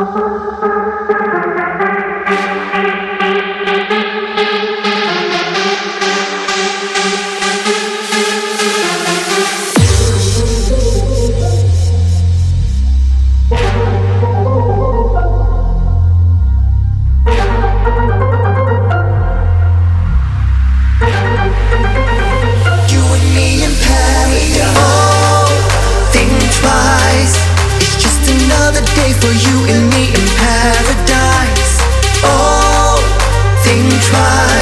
Thank smile.